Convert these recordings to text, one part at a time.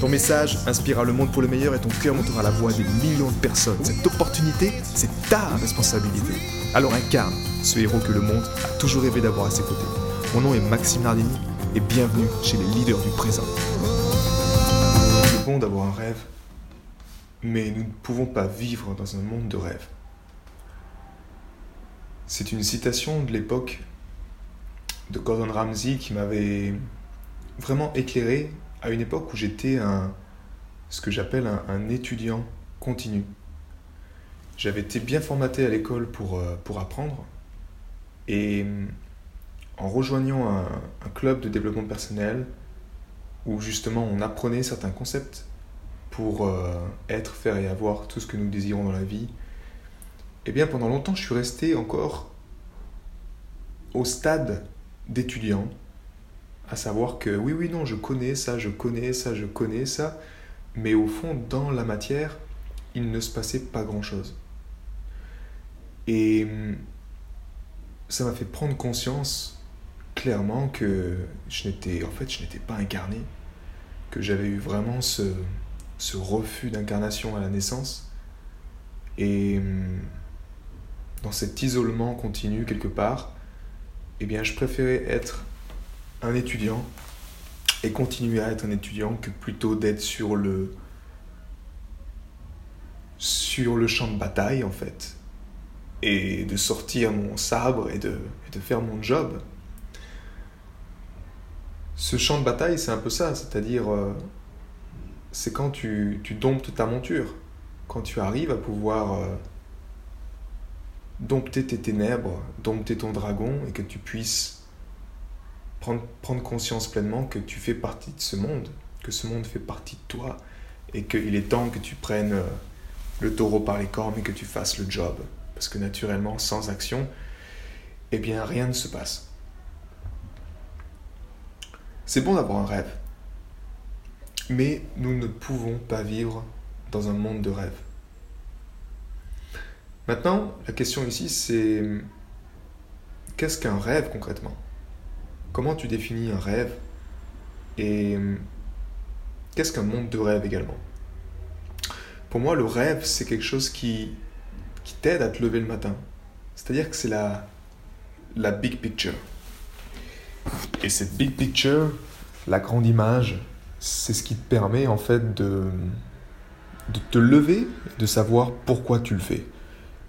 Ton message inspirera le monde pour le meilleur et ton cœur montera la voix des millions de personnes. Cette opportunité, c'est ta responsabilité. Alors incarne ce héros que le monde a toujours rêvé d'avoir à ses côtés. Mon nom est Maxime Nardini et bienvenue chez les leaders du présent. C'est bon d'avoir un rêve, mais nous ne pouvons pas vivre dans un monde de rêve. C'est une citation de l'époque de Gordon Ramsay qui m'avait vraiment éclairé à une époque où j'étais un, ce que j'appelle un, étudiant continu. J'avais été bien formaté à l'école pour, euh, apprendre et mm, en rejoignant un, club de développement personnel où justement on apprenait certains concepts pour euh, être, faire et avoir tout ce que nous désirons dans la vie, eh bien pendant longtemps je suis resté encore au stade d'étudiant à savoir que oui, oui, non, je connais ça, je connais ça, je connais ça, mais au fond, dans la matière, il ne se passait pas grand-chose. Et hum, ça m'a fait prendre conscience clairement que je n'étais, en fait, je n'étais pas incarné, que j'avais eu vraiment ce, ce refus d'incarnation à la naissance, et hum, dans cet isolement continu quelque part, eh bien, je préférais être un étudiant et continuer à être un étudiant que plutôt d'être sur le sur le champ de bataille en fait et de sortir mon sabre et de, de faire mon job. Ce champ de bataille, c'est un peu ça, c'est-à-dire euh, c'est quand tu, tu, domptes ta monture, quand tu arrives à pouvoir euh, dompter tes ténèbres, dompter ton dragon et que tu puisses prendre, conscience pleinement que tu fais partie de ce monde, que ce monde fait partie de toi, et qu'il est temps que tu prennes euh, le taureau par les cornes et que tu fasses le job. Parce que naturellement, sans action, eh bien, rien ne se passe. C'est bon d'avoir un rêve, mais nous ne pouvons pas vivre dans un monde de rêve. Maintenant, la question ici, c'est qu'est-ce qu'un rêve concrètement? Comment tu définis un rêve Et hum, qu'est-ce qu'un monde de rêve également? Pour moi, le rêve, c'est quelque chose qui, qui t'aide à te lever le matin. C'est-à-dire que c'est la, la big picture. Et cette big picture, la grande image, c'est ce qui te permet en fait de, de te lever, de savoir pourquoi tu le fais.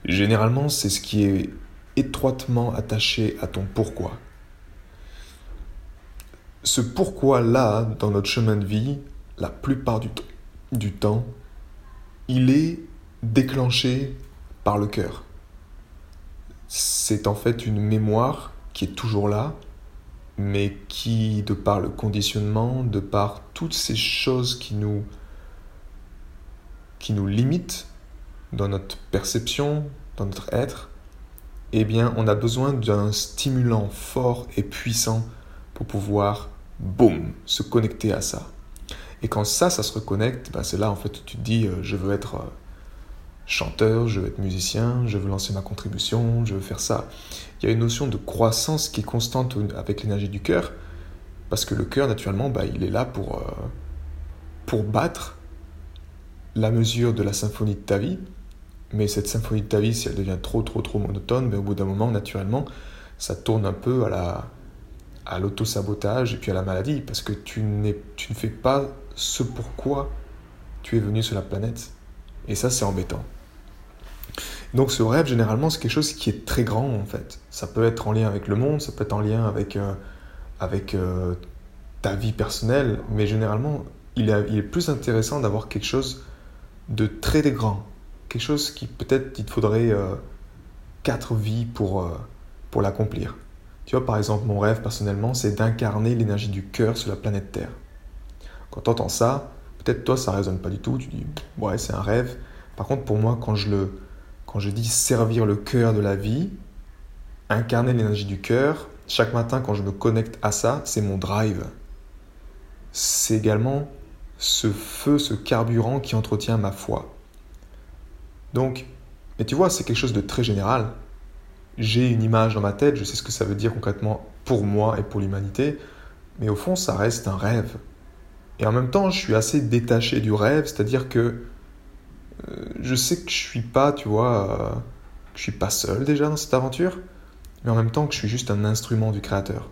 Généralement, c'est ce qui est étroitement attaché à ton pourquoi ce pourquoi-là, dans notre chemin de vie, la plupart du, temps, il est déclenché par le cœur. C'est en fait une mémoire qui est toujours là, mais qui, de par le conditionnement, de par toutes ces choses qui nous, qui nous limitent dans notre perception, dans notre être, eh bien, on a besoin d'un stimulant fort et puissant pour pouvoir boum, se connecter à ça. Et quand ça, ça se reconnecte, bah, c'est là en fait où tu te dis, euh, je veux être euh, chanteur, je veux être musicien, je veux lancer ma contribution, je veux faire ça. Il y a une notion de croissance qui est constante avec l'énergie du cœur, parce que le cœur, naturellement, bah, il est là pour, euh, pour battre la mesure de la symphonie de ta vie. Mais cette symphonie de ta vie, si elle devient trop, trop, trop monotone, mais au bout d'un moment, naturellement, ça tourne un peu à la, à l'auto-sabotage et puis à la maladie, parce que tu, ne fais pas ce pourquoi tu es venu sur la planète. Et ça, c'est embêtant. Donc ce rêve, généralement, c'est quelque chose qui est très grand, en fait. Ça peut être en lien avec le monde, ça peut être en lien avec, euh, avec euh, ta vie personnelle, mais généralement, il, il est plus intéressant d'avoir quelque chose de très grand. Quelque chose qui peut-être, il te faudrait euh, quatre vies pour, pour l'accomplir. Tu vois, par exemple, mon rêve personnellement, c'est d'incarner l'énergie du cœur sur la planète Terre. Quand tu entends ça, peut-être toi ça résonne pas du tout, tu dis ouais c'est un rêve. Par contre pour moi quand je le quand je dis servir le cœur de la vie, incarner l'énergie du cœur, chaque matin quand je me connecte à ça, c'est mon drive. C'est également ce feu, ce carburant qui entretient ma foi. Donc, mais tu vois, c'est quelque chose de très général. J'ai une image dans ma tête, je sais ce que ça veut dire concrètement pour moi et pour l'humanité, mais au fond, ça reste un rêve. Et en même temps, je suis assez détaché du rêve, c'est-à-dire que euh, je sais que je suis pas, tu vois, euh, que je suis pas seul déjà dans cette aventure, mais en même temps que je suis juste un instrument du créateur.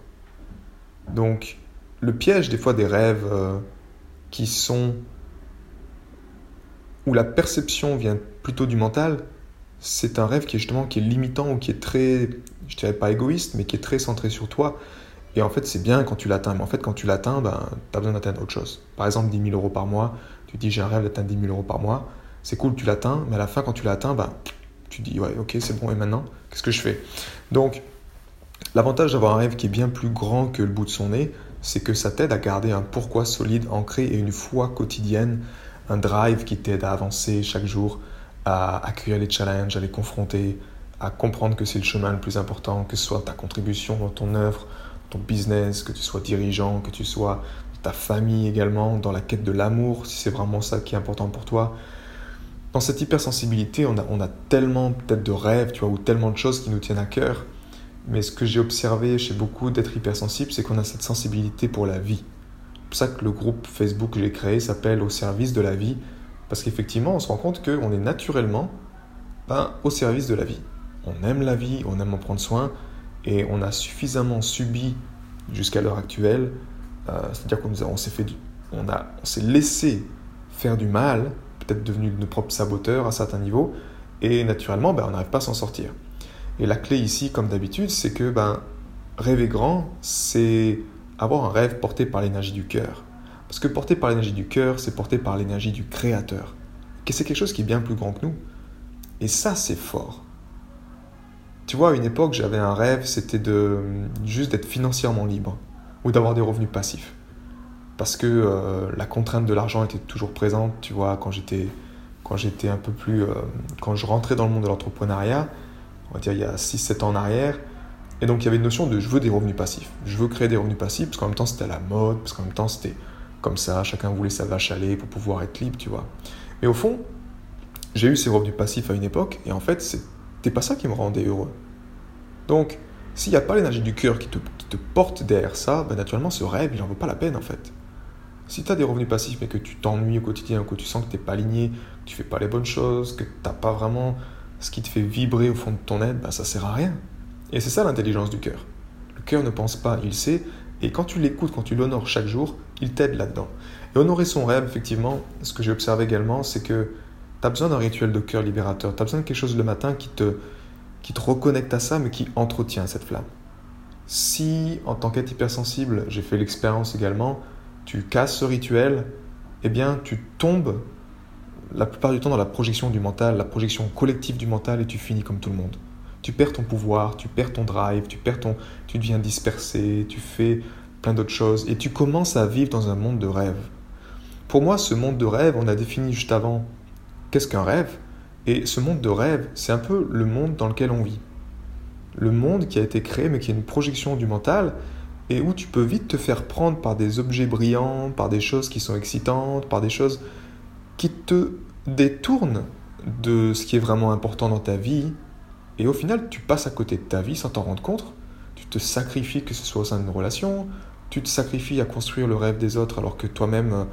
Donc, le piège des fois des rêves euh, qui sont où la perception vient plutôt du mental, c'est un rêve qui est justement qui est limitant ou qui est très, je dirais pas égoïste, mais qui est très centré sur toi. Et en fait, c'est bien quand tu l'atteins. Mais en fait, quand tu l'atteins, ben, tu as besoin d'atteindre autre chose. Par exemple, 10 000 euros par mois. Tu dis, j'ai un rêve d'atteindre 10 000 euros par mois. C'est cool, tu l'atteins. Mais à la fin, quand tu l'atteins, ben, tu dis, ouais, ok, c'est bon. Et maintenant, qu'est-ce que je fais? Donc, l'avantage d'avoir un rêve qui est bien plus grand que le bout de son nez, c'est que ça t'aide à garder un pourquoi solide, ancré et une foi quotidienne, un drive qui t'aide à avancer chaque jour, à accueillir les challenges, à les confronter, à comprendre que c'est le chemin le plus important, que ce soit ta contribution dans ton œuvre, ton business, que tu sois dirigeant, que tu sois ta famille également, dans la quête de l'amour, si c'est vraiment ça qui est important pour toi. Dans cette hypersensibilité, on a, tellement peut-être de rêves, tu vois, ou tellement de choses qui nous tiennent à cœur. Mais ce que j'ai observé chez beaucoup d'êtres hypersensibles, c'est qu'on a cette sensibilité pour la vie. C'est pour ça que le groupe Facebook que j'ai créé s'appelle Au service de la vie. Parce qu'effectivement, on se rend compte qu'on est naturellement ben, au service de la vie. On aime la vie, on aime en prendre soin, et on a suffisamment subi jusqu'à l'heure actuelle, euh, c'est-à-dire qu'on s'est fait, on a, on s'est laissé faire du mal, peut-être devenu nos propres saboteurs à certains niveaux, et naturellement, ben, on n'arrive pas à s'en sortir. Et la clé ici, comme d'habitude, c'est que ben, rêver grand, c'est avoir un rêve porté par l'énergie du cœur. Parce que porté par l'énergie du cœur, c'est porté par l'énergie du créateur. Et c'est quelque chose qui est bien plus grand que nous. Et ça, c'est fort. Tu vois, à une époque, j'avais un rêve, c'était de juste d'être financièrement libre ou d'avoir des revenus passifs. Parce que euh, la contrainte de l'argent était toujours présente, tu vois, quand j'étais quand j'étais un peu plus euh, quand je rentrais dans le monde de l'entrepreneuriat, on va dire il y a 6 7 ans en arrière, et donc il y avait une notion de je veux des revenus passifs. Je veux créer des revenus passifs parce qu'en même temps c'était à la mode, parce qu'en même temps c'était comme ça, chacun voulait sa vache à lait pour pouvoir être libre, tu vois. Mais au fond, j'ai eu ces revenus passifs à une époque, et en fait, c'était pas ça qui me rendait heureux. Donc, s'il n'y a pas l'énergie du cœur qui te, porte derrière ça, ben naturellement, ce rêve, il n'en vaut pas la peine, en fait. Si tu as des revenus passifs, mais que tu t'ennuies au quotidien, que tu sens que tu n'es pas aligné, que tu fais pas les bonnes choses, que tu n'as pas vraiment ce qui te fait vibrer au fond de ton être, ben ça sert à rien. Et c'est ça l'intelligence du cœur. Le cœur ne pense pas, il sait, et quand tu l'écoutes, quand tu l'honores chaque jour, il t'aide là-dedans. Et honorer son rêve, effectivement, ce que j'ai observé également, c'est que tu as besoin d'un rituel de cœur libérateur. Tu as besoin de quelque chose le matin qui te, qui te reconnecte à ça, mais qui entretient cette flamme. Si, en tant qu'être hypersensible, j'ai fait l'expérience également, tu casses ce rituel, eh bien, tu tombes la plupart du temps dans la projection du mental, la projection collective du mental, et tu finis comme tout le monde. Tu perds ton pouvoir, tu perds ton drive, tu perds ton, tu deviens dispersé, tu fais plein d'autres choses, et tu commences à vivre dans un monde de rêve. Pour moi, ce monde de rêve, on a défini juste avant qu'est-ce qu'un rêve, et ce monde de rêve, c'est un peu le monde dans lequel on vit. Le monde qui a été créé, mais qui est une projection du mental, et où tu peux vite te faire prendre par des objets brillants, par des choses qui sont excitantes, par des choses qui te détournent de ce qui est vraiment important dans ta vie. Et au final, tu passes à côté de ta vie sans t'en rendre compte. Tu te sacrifies, que ce soit au sein d'une relation, tu te sacrifies à construire le rêve des autres alors que toi-même,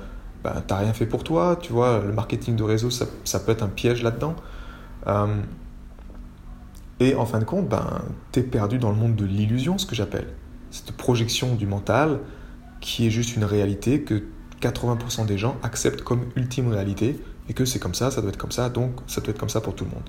ben, tu n'as rien fait pour toi. Tu vois, le marketing de réseau, ça, peut être un piège là-dedans. Euh, et en fin de compte, ben, tu es perdu dans le monde de l'illusion, ce que j'appelle. Cette projection du mental qui est juste une réalité que 80% des gens acceptent comme ultime réalité et que c'est comme ça, ça doit être comme ça, donc ça doit être comme ça pour tout le monde.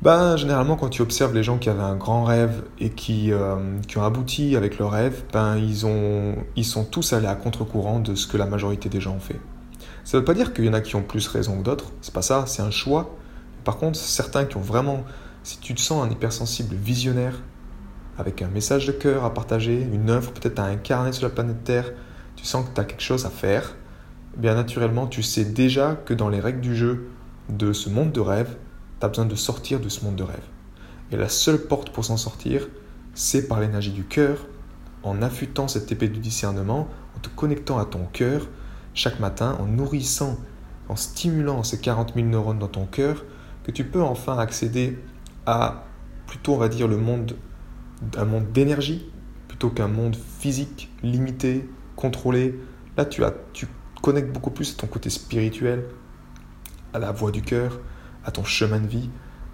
Ben, généralement, quand tu observes les gens qui avaient un grand rêve et qui, euh, qui ont abouti avec leur rêve, ben, ils, ont, ils sont tous allés à contre-courant de ce que la majorité des gens ont fait. Ça ne veut pas dire qu'il y en a qui ont plus raison que d'autres, c'est pas ça, c'est un choix. Par contre, certains qui ont vraiment, si tu te sens un hypersensible visionnaire, avec un message de cœur à partager, une œuvre peut-être à incarner sur la planète Terre, tu sens que tu as quelque chose à faire, bien naturellement, tu sais déjà que dans les règles du jeu de ce monde de rêve, tu as besoin de sortir de ce monde de rêve. Et la seule porte pour s'en sortir, c'est par l'énergie du cœur, en affûtant cette épée du discernement, en te connectant à ton cœur chaque matin, en nourrissant, en stimulant ces 40 000 neurones dans ton cœur, que tu peux enfin accéder à plutôt, on va dire, le monde, un monde d'énergie, plutôt qu'un monde physique, limité, contrôlé. Là, tu, as, tu connectes beaucoup plus à ton côté spirituel, à la voix du cœur, à ton chemin de vie.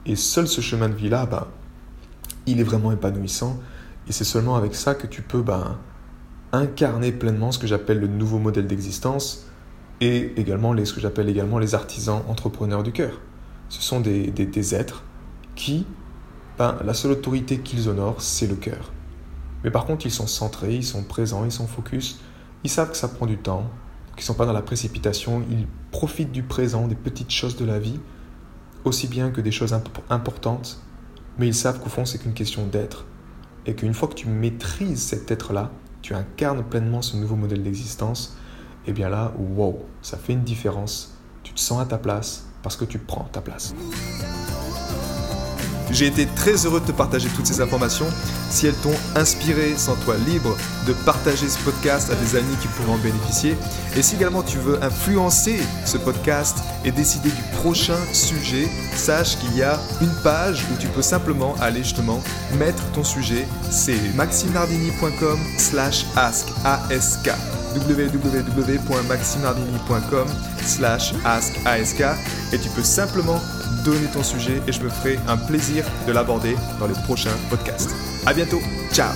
Et seul ce chemin de vie-là, ben, il est vraiment épanouissant. Et c'est seulement avec ça que tu peux ben, incarner pleinement ce que j'appelle le nouveau modèle d'existence et également les, ce que j'appelle également les artisans entrepreneurs du cœur. Ce sont des, des, êtres qui, ben, la seule autorité qu'ils honorent, c'est le cœur. Mais par contre, ils sont centrés, ils sont présents, ils sont focus, ils savent que ça prend du temps, qu'ils ne sont pas dans la précipitation, ils profitent du présent, des petites choses de la vie, aussi bien que des choses importantes, mais ils savent qu'au fond, c'est qu'une question d'être. Et qu'une fois que tu maîtrises cet être-là, tu incarnes pleinement ce nouveau modèle d'existence, et eh bien là, wow, ça fait une différence. Tu te sens à ta place parce que tu prends ta place. J'ai été très heureux de te partager toutes ces informations. Si elles t'ont inspiré, sens-toi libre de partager ce podcast à des amis qui pourront en bénéficier. Et si également tu veux influencer ce podcast et décider du prochain sujet, sache qu'il y a une page où tu peux simplement aller justement mettre ton sujet. C'est maximardini.com slash ask www.maximardini.com slash ask et tu peux simplement donner ton sujet et je me ferai un plaisir de l'aborder dans les prochains podcasts. À bientôt, ciao